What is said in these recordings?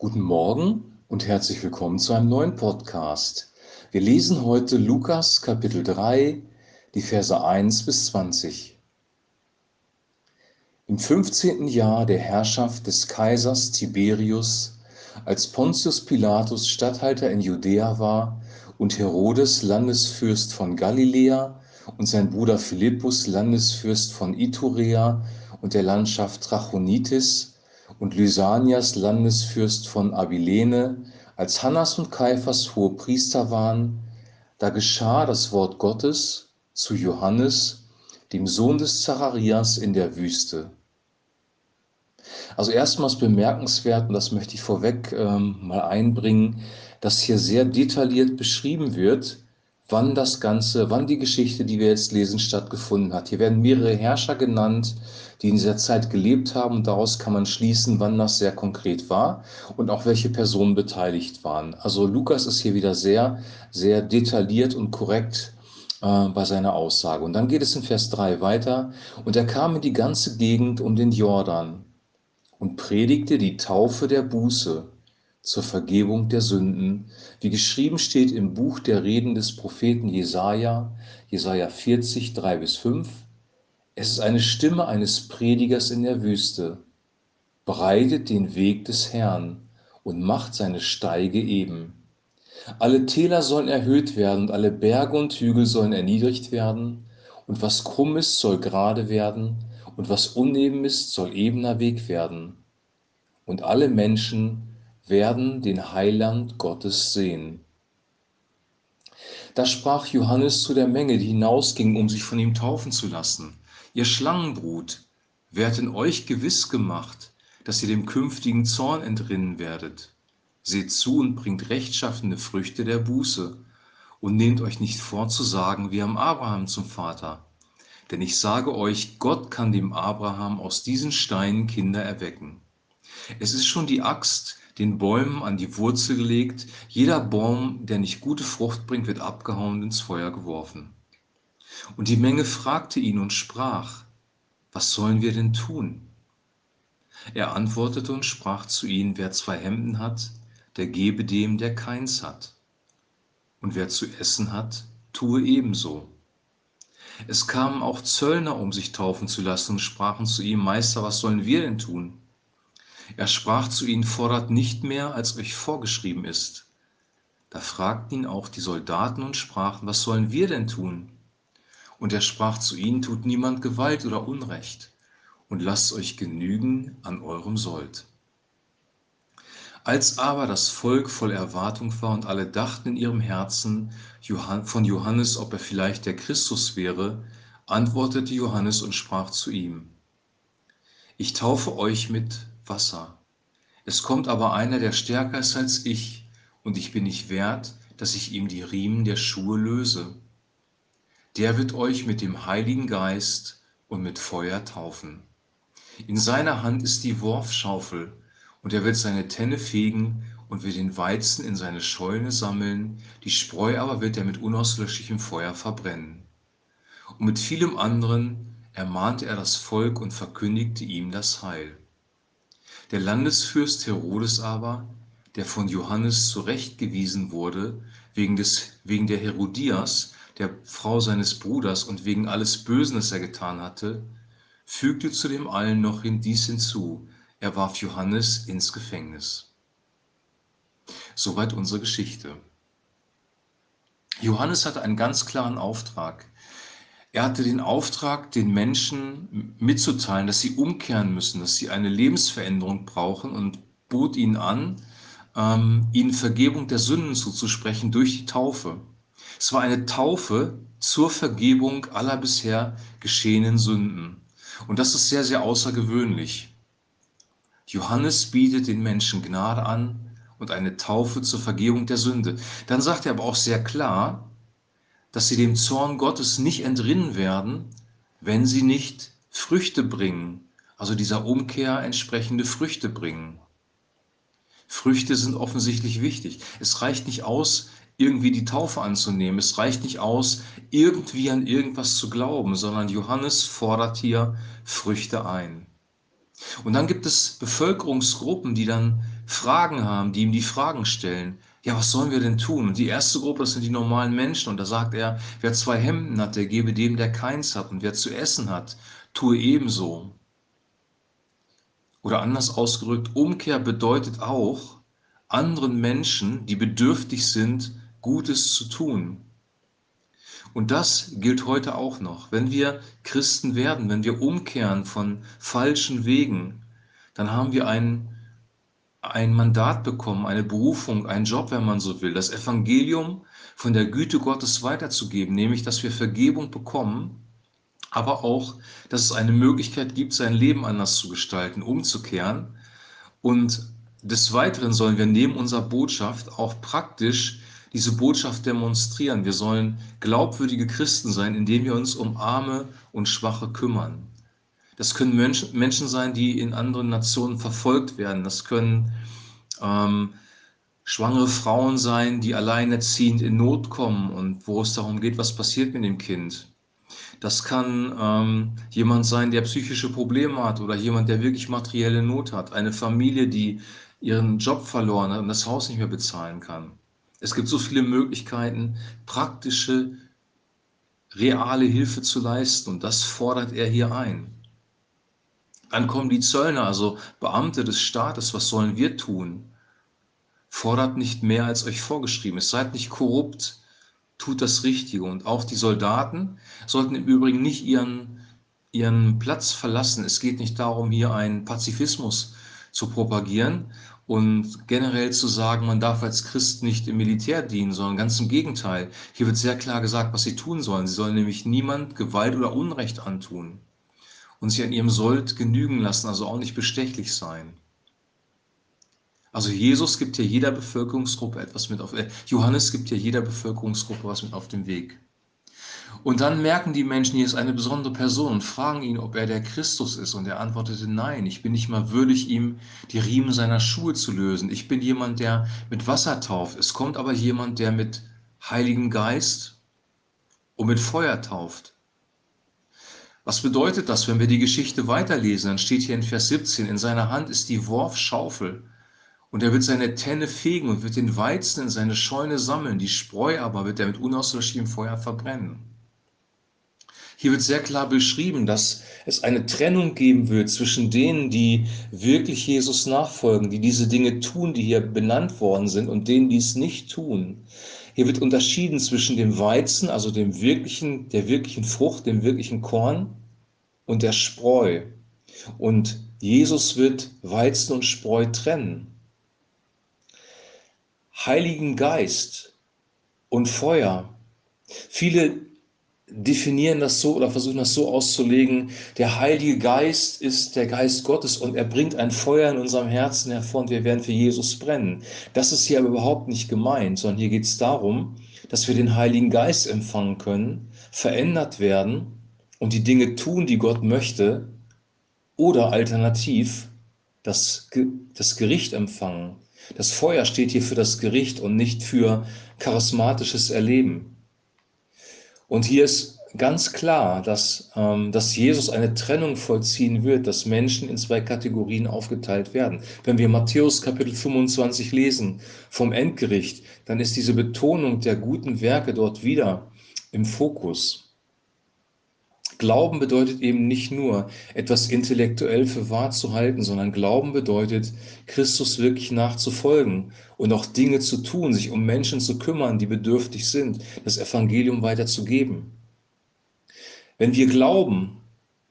Guten Morgen und herzlich willkommen zu einem neuen Podcast. Wir lesen heute Lukas Kapitel 3, die Verse 1 bis 20. Im 15. Jahr der Herrschaft des Kaisers Tiberius, als Pontius Pilatus Statthalter in Judäa war und Herodes Landesfürst von Galiläa und sein Bruder Philippus Landesfürst von Iturea und der Landschaft Trachonitis, und Lysanias Landesfürst von Abilene, als Hannas und Kaiphas hohe Priester waren, da geschah das Wort Gottes zu Johannes, dem Sohn des Zacharias in der Wüste. Also erstmals bemerkenswert, und das möchte ich vorweg ähm, mal einbringen, dass hier sehr detailliert beschrieben wird, wann das Ganze, wann die Geschichte, die wir jetzt lesen, stattgefunden hat. Hier werden mehrere Herrscher genannt, die in dieser Zeit gelebt haben und daraus kann man schließen, wann das sehr konkret war und auch welche Personen beteiligt waren. Also Lukas ist hier wieder sehr, sehr detailliert und korrekt äh, bei seiner Aussage. Und dann geht es in Vers 3 weiter. Und er kam in die ganze Gegend um den Jordan und predigte die Taufe der Buße zur Vergebung der Sünden, wie geschrieben steht im Buch der Reden des Propheten Jesaja, Jesaja 40, 3 bis 5. Es ist eine Stimme eines Predigers in der Wüste. Breitet den Weg des Herrn und macht seine Steige eben. Alle Täler sollen erhöht werden und alle Berge und Hügel sollen erniedrigt werden. Und was krumm ist, soll gerade werden. Und was uneben ist, soll ebener Weg werden. Und alle Menschen werden den Heiland Gottes sehen. Da sprach Johannes zu der Menge, die hinausging, um sich von ihm taufen zu lassen. Ihr Schlangenbrut, wer hat in euch gewiss gemacht, dass ihr dem künftigen Zorn entrinnen werdet? Seht zu und bringt rechtschaffene Früchte der Buße und nehmt euch nicht vor zu sagen, wir haben Abraham zum Vater. Denn ich sage euch, Gott kann dem Abraham aus diesen Steinen Kinder erwecken. Es ist schon die Axt, den Bäumen an die Wurzel gelegt. Jeder Baum, der nicht gute Frucht bringt, wird abgehauen und ins Feuer geworfen. Und die Menge fragte ihn und sprach, was sollen wir denn tun? Er antwortete und sprach zu ihnen, wer zwei Hemden hat, der gebe dem, der keins hat. Und wer zu essen hat, tue ebenso. Es kamen auch Zöllner, um sich taufen zu lassen, und sprachen zu ihm, Meister, was sollen wir denn tun? Er sprach zu ihnen, fordert nicht mehr, als euch vorgeschrieben ist. Da fragten ihn auch die Soldaten und sprachen, was sollen wir denn tun? Und er sprach zu ihnen, tut niemand Gewalt oder Unrecht und lasst euch genügen an eurem Sold. Als aber das Volk voll Erwartung war und alle dachten in ihrem Herzen von Johannes, ob er vielleicht der Christus wäre, antwortete Johannes und sprach zu ihm, ich taufe euch mit Wasser. Es kommt aber einer, der stärker ist als ich, und ich bin nicht wert, dass ich ihm die Riemen der Schuhe löse. Der wird euch mit dem Heiligen Geist und mit Feuer taufen. In seiner Hand ist die Worfschaufel, und er wird seine Tenne fegen und wird den Weizen in seine Scheune sammeln, die Spreu aber wird er mit unauslöschlichem Feuer verbrennen. Und mit vielem anderen ermahnte er das Volk und verkündigte ihm das Heil. Der Landesfürst Herodes aber, der von Johannes zurechtgewiesen wurde, wegen, des, wegen der Herodias, der Frau seines Bruders und wegen alles Bösen, das er getan hatte, fügte zu dem allen noch hin dies hinzu, er warf Johannes ins Gefängnis. Soweit unsere Geschichte. Johannes hatte einen ganz klaren Auftrag. Er hatte den Auftrag, den Menschen mitzuteilen, dass sie umkehren müssen, dass sie eine Lebensveränderung brauchen und bot ihnen an, ähm, ihnen Vergebung der Sünden zuzusprechen durch die Taufe. Es war eine Taufe zur Vergebung aller bisher geschehenen Sünden. Und das ist sehr, sehr außergewöhnlich. Johannes bietet den Menschen Gnade an und eine Taufe zur Vergebung der Sünde. Dann sagt er aber auch sehr klar, dass sie dem Zorn Gottes nicht entrinnen werden, wenn sie nicht Früchte bringen, also dieser Umkehr entsprechende Früchte bringen. Früchte sind offensichtlich wichtig. Es reicht nicht aus, irgendwie die Taufe anzunehmen. Es reicht nicht aus, irgendwie an irgendwas zu glauben, sondern Johannes fordert hier Früchte ein. Und dann gibt es Bevölkerungsgruppen, die dann Fragen haben, die ihm die Fragen stellen. Ja, was sollen wir denn tun? Und die erste Gruppe, das sind die normalen Menschen. Und da sagt er, wer zwei Hemden hat, der gebe dem, der keins hat. Und wer zu essen hat, tue ebenso. Oder anders ausgedrückt, Umkehr bedeutet auch, anderen Menschen, die bedürftig sind, Gutes zu tun. Und das gilt heute auch noch. Wenn wir Christen werden, wenn wir umkehren von falschen Wegen, dann haben wir ein, ein Mandat bekommen, eine Berufung, einen Job, wenn man so will, das Evangelium von der Güte Gottes weiterzugeben, nämlich dass wir Vergebung bekommen, aber auch, dass es eine Möglichkeit gibt, sein Leben anders zu gestalten, umzukehren. Und des Weiteren sollen wir neben unserer Botschaft auch praktisch diese Botschaft demonstrieren. Wir sollen glaubwürdige Christen sein, indem wir uns um Arme und Schwache kümmern. Das können Menschen sein, die in anderen Nationen verfolgt werden. Das können ähm, schwangere Frauen sein, die alleinerziehend in Not kommen und wo es darum geht, was passiert mit dem Kind. Das kann ähm, jemand sein, der psychische Probleme hat oder jemand, der wirklich materielle Not hat. Eine Familie, die ihren Job verloren hat und das Haus nicht mehr bezahlen kann. Es gibt so viele Möglichkeiten, praktische, reale Hilfe zu leisten und das fordert er hier ein. Dann kommen die Zöllner, also Beamte des Staates, was sollen wir tun? Fordert nicht mehr, als euch vorgeschrieben ist. Seid nicht korrupt, tut das Richtige. Und auch die Soldaten sollten im Übrigen nicht ihren, ihren Platz verlassen. Es geht nicht darum, hier einen Pazifismus zu propagieren und generell zu sagen, man darf als Christ nicht im Militär dienen, sondern ganz im Gegenteil. Hier wird sehr klar gesagt, was sie tun sollen. Sie sollen nämlich niemand Gewalt oder Unrecht antun und sich an ihrem Sold genügen lassen, also auch nicht bestechlich sein. Also Jesus gibt ja jeder Bevölkerungsgruppe etwas mit auf, äh, Johannes gibt ja jeder Bevölkerungsgruppe was mit auf den Weg. Und dann merken die Menschen, hier ist eine besondere Person und fragen ihn, ob er der Christus ist. Und er antwortete, nein, ich bin nicht mal würdig, ihm die Riemen seiner Schuhe zu lösen. Ich bin jemand, der mit Wasser tauft. Es kommt aber jemand, der mit Heiligen Geist und mit Feuer tauft. Was bedeutet das, wenn wir die Geschichte weiterlesen? Dann steht hier in Vers 17, in seiner Hand ist die Worfschaufel und er wird seine Tenne fegen und wird den Weizen in seine Scheune sammeln, die Spreu aber wird er mit unauslöschlichem Feuer verbrennen. Hier wird sehr klar beschrieben, dass es eine Trennung geben wird zwischen denen, die wirklich Jesus nachfolgen, die diese Dinge tun, die hier benannt worden sind, und denen, die es nicht tun. Hier wird unterschieden zwischen dem Weizen, also dem wirklichen, der wirklichen Frucht, dem wirklichen Korn und der Spreu. Und Jesus wird Weizen und Spreu trennen. Heiligen Geist und Feuer. Viele definieren das so oder versuchen das so auszulegen, der Heilige Geist ist der Geist Gottes und er bringt ein Feuer in unserem Herzen hervor und wir werden für Jesus brennen. Das ist hier aber überhaupt nicht gemeint, sondern hier geht es darum, dass wir den Heiligen Geist empfangen können, verändert werden und die Dinge tun, die Gott möchte oder alternativ das, das Gericht empfangen. Das Feuer steht hier für das Gericht und nicht für charismatisches Erleben. Und hier ist ganz klar, dass, ähm, dass Jesus eine Trennung vollziehen wird, dass Menschen in zwei Kategorien aufgeteilt werden. Wenn wir Matthäus Kapitel 25 lesen vom Endgericht, dann ist diese Betonung der guten Werke dort wieder im Fokus. Glauben bedeutet eben nicht nur, etwas intellektuell für wahr zu halten, sondern Glauben bedeutet, Christus wirklich nachzufolgen und auch Dinge zu tun, sich um Menschen zu kümmern, die bedürftig sind, das Evangelium weiterzugeben. Wenn wir glauben,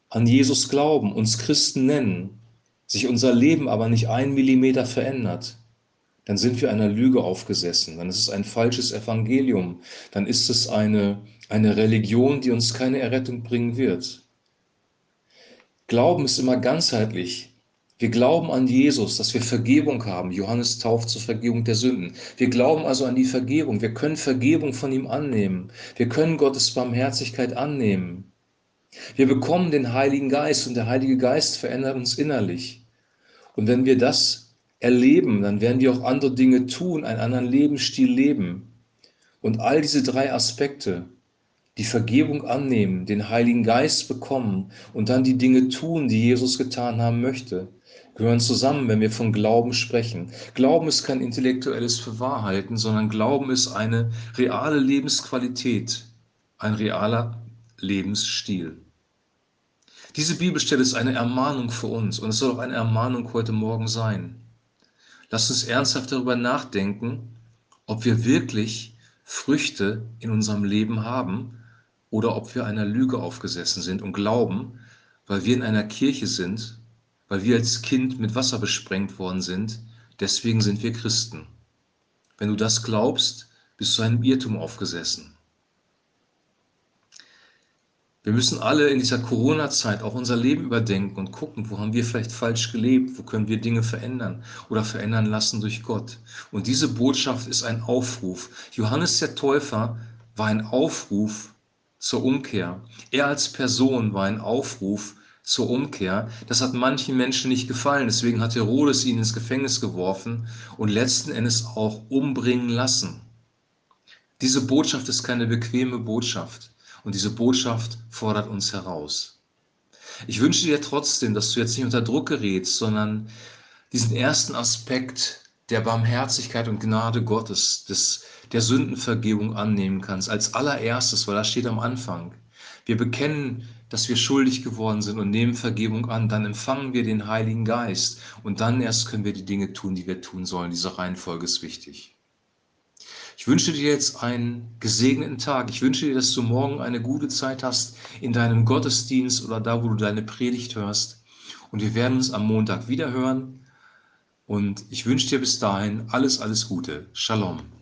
an Jesus glauben, uns Christen nennen, sich unser Leben aber nicht ein Millimeter verändert, dann sind wir einer Lüge aufgesessen, dann ist es ein falsches Evangelium, dann ist es eine, eine Religion, die uns keine Errettung bringen wird. Glauben ist immer ganzheitlich. Wir glauben an Jesus, dass wir Vergebung haben. Johannes tauft zur Vergebung der Sünden. Wir glauben also an die Vergebung. Wir können Vergebung von ihm annehmen. Wir können Gottes Barmherzigkeit annehmen. Wir bekommen den Heiligen Geist und der Heilige Geist verändert uns innerlich. Und wenn wir das erleben, dann werden wir auch andere Dinge tun, einen anderen Lebensstil leben. Und all diese drei Aspekte, die Vergebung annehmen, den Heiligen Geist bekommen und dann die Dinge tun, die Jesus getan haben möchte, gehören zusammen, wenn wir von Glauben sprechen. Glauben ist kein intellektuelles Verwahrhalten, sondern Glauben ist eine reale Lebensqualität, ein realer Lebensstil. Diese Bibelstelle ist eine Ermahnung für uns und es soll auch eine Ermahnung heute Morgen sein. Lasst uns ernsthaft darüber nachdenken, ob wir wirklich Früchte in unserem Leben haben oder ob wir einer Lüge aufgesessen sind und glauben, weil wir in einer Kirche sind, weil wir als Kind mit Wasser besprengt worden sind, deswegen sind wir Christen. Wenn du das glaubst, bist du einem Irrtum aufgesessen. Wir müssen alle in dieser Corona-Zeit auch unser Leben überdenken und gucken, wo haben wir vielleicht falsch gelebt, wo können wir Dinge verändern oder verändern lassen durch Gott. Und diese Botschaft ist ein Aufruf. Johannes der Täufer war ein Aufruf zur Umkehr. Er als Person war ein Aufruf zur Umkehr. Das hat manchen Menschen nicht gefallen, deswegen hat Herodes ihn ins Gefängnis geworfen und letzten Endes auch umbringen lassen. Diese Botschaft ist keine bequeme Botschaft. Und diese Botschaft fordert uns heraus. Ich wünsche dir trotzdem, dass du jetzt nicht unter Druck gerätst, sondern diesen ersten Aspekt der Barmherzigkeit und Gnade Gottes, des, der Sündenvergebung annehmen kannst, als allererstes, weil das steht am Anfang. Wir bekennen, dass wir schuldig geworden sind und nehmen Vergebung an, dann empfangen wir den Heiligen Geist und dann erst können wir die Dinge tun, die wir tun sollen. Diese Reihenfolge ist wichtig. Ich wünsche dir jetzt einen gesegneten Tag. Ich wünsche dir, dass du morgen eine gute Zeit hast in deinem Gottesdienst oder da, wo du deine Predigt hörst. Und wir werden uns am Montag wieder hören. Und ich wünsche dir bis dahin alles, alles Gute. Shalom.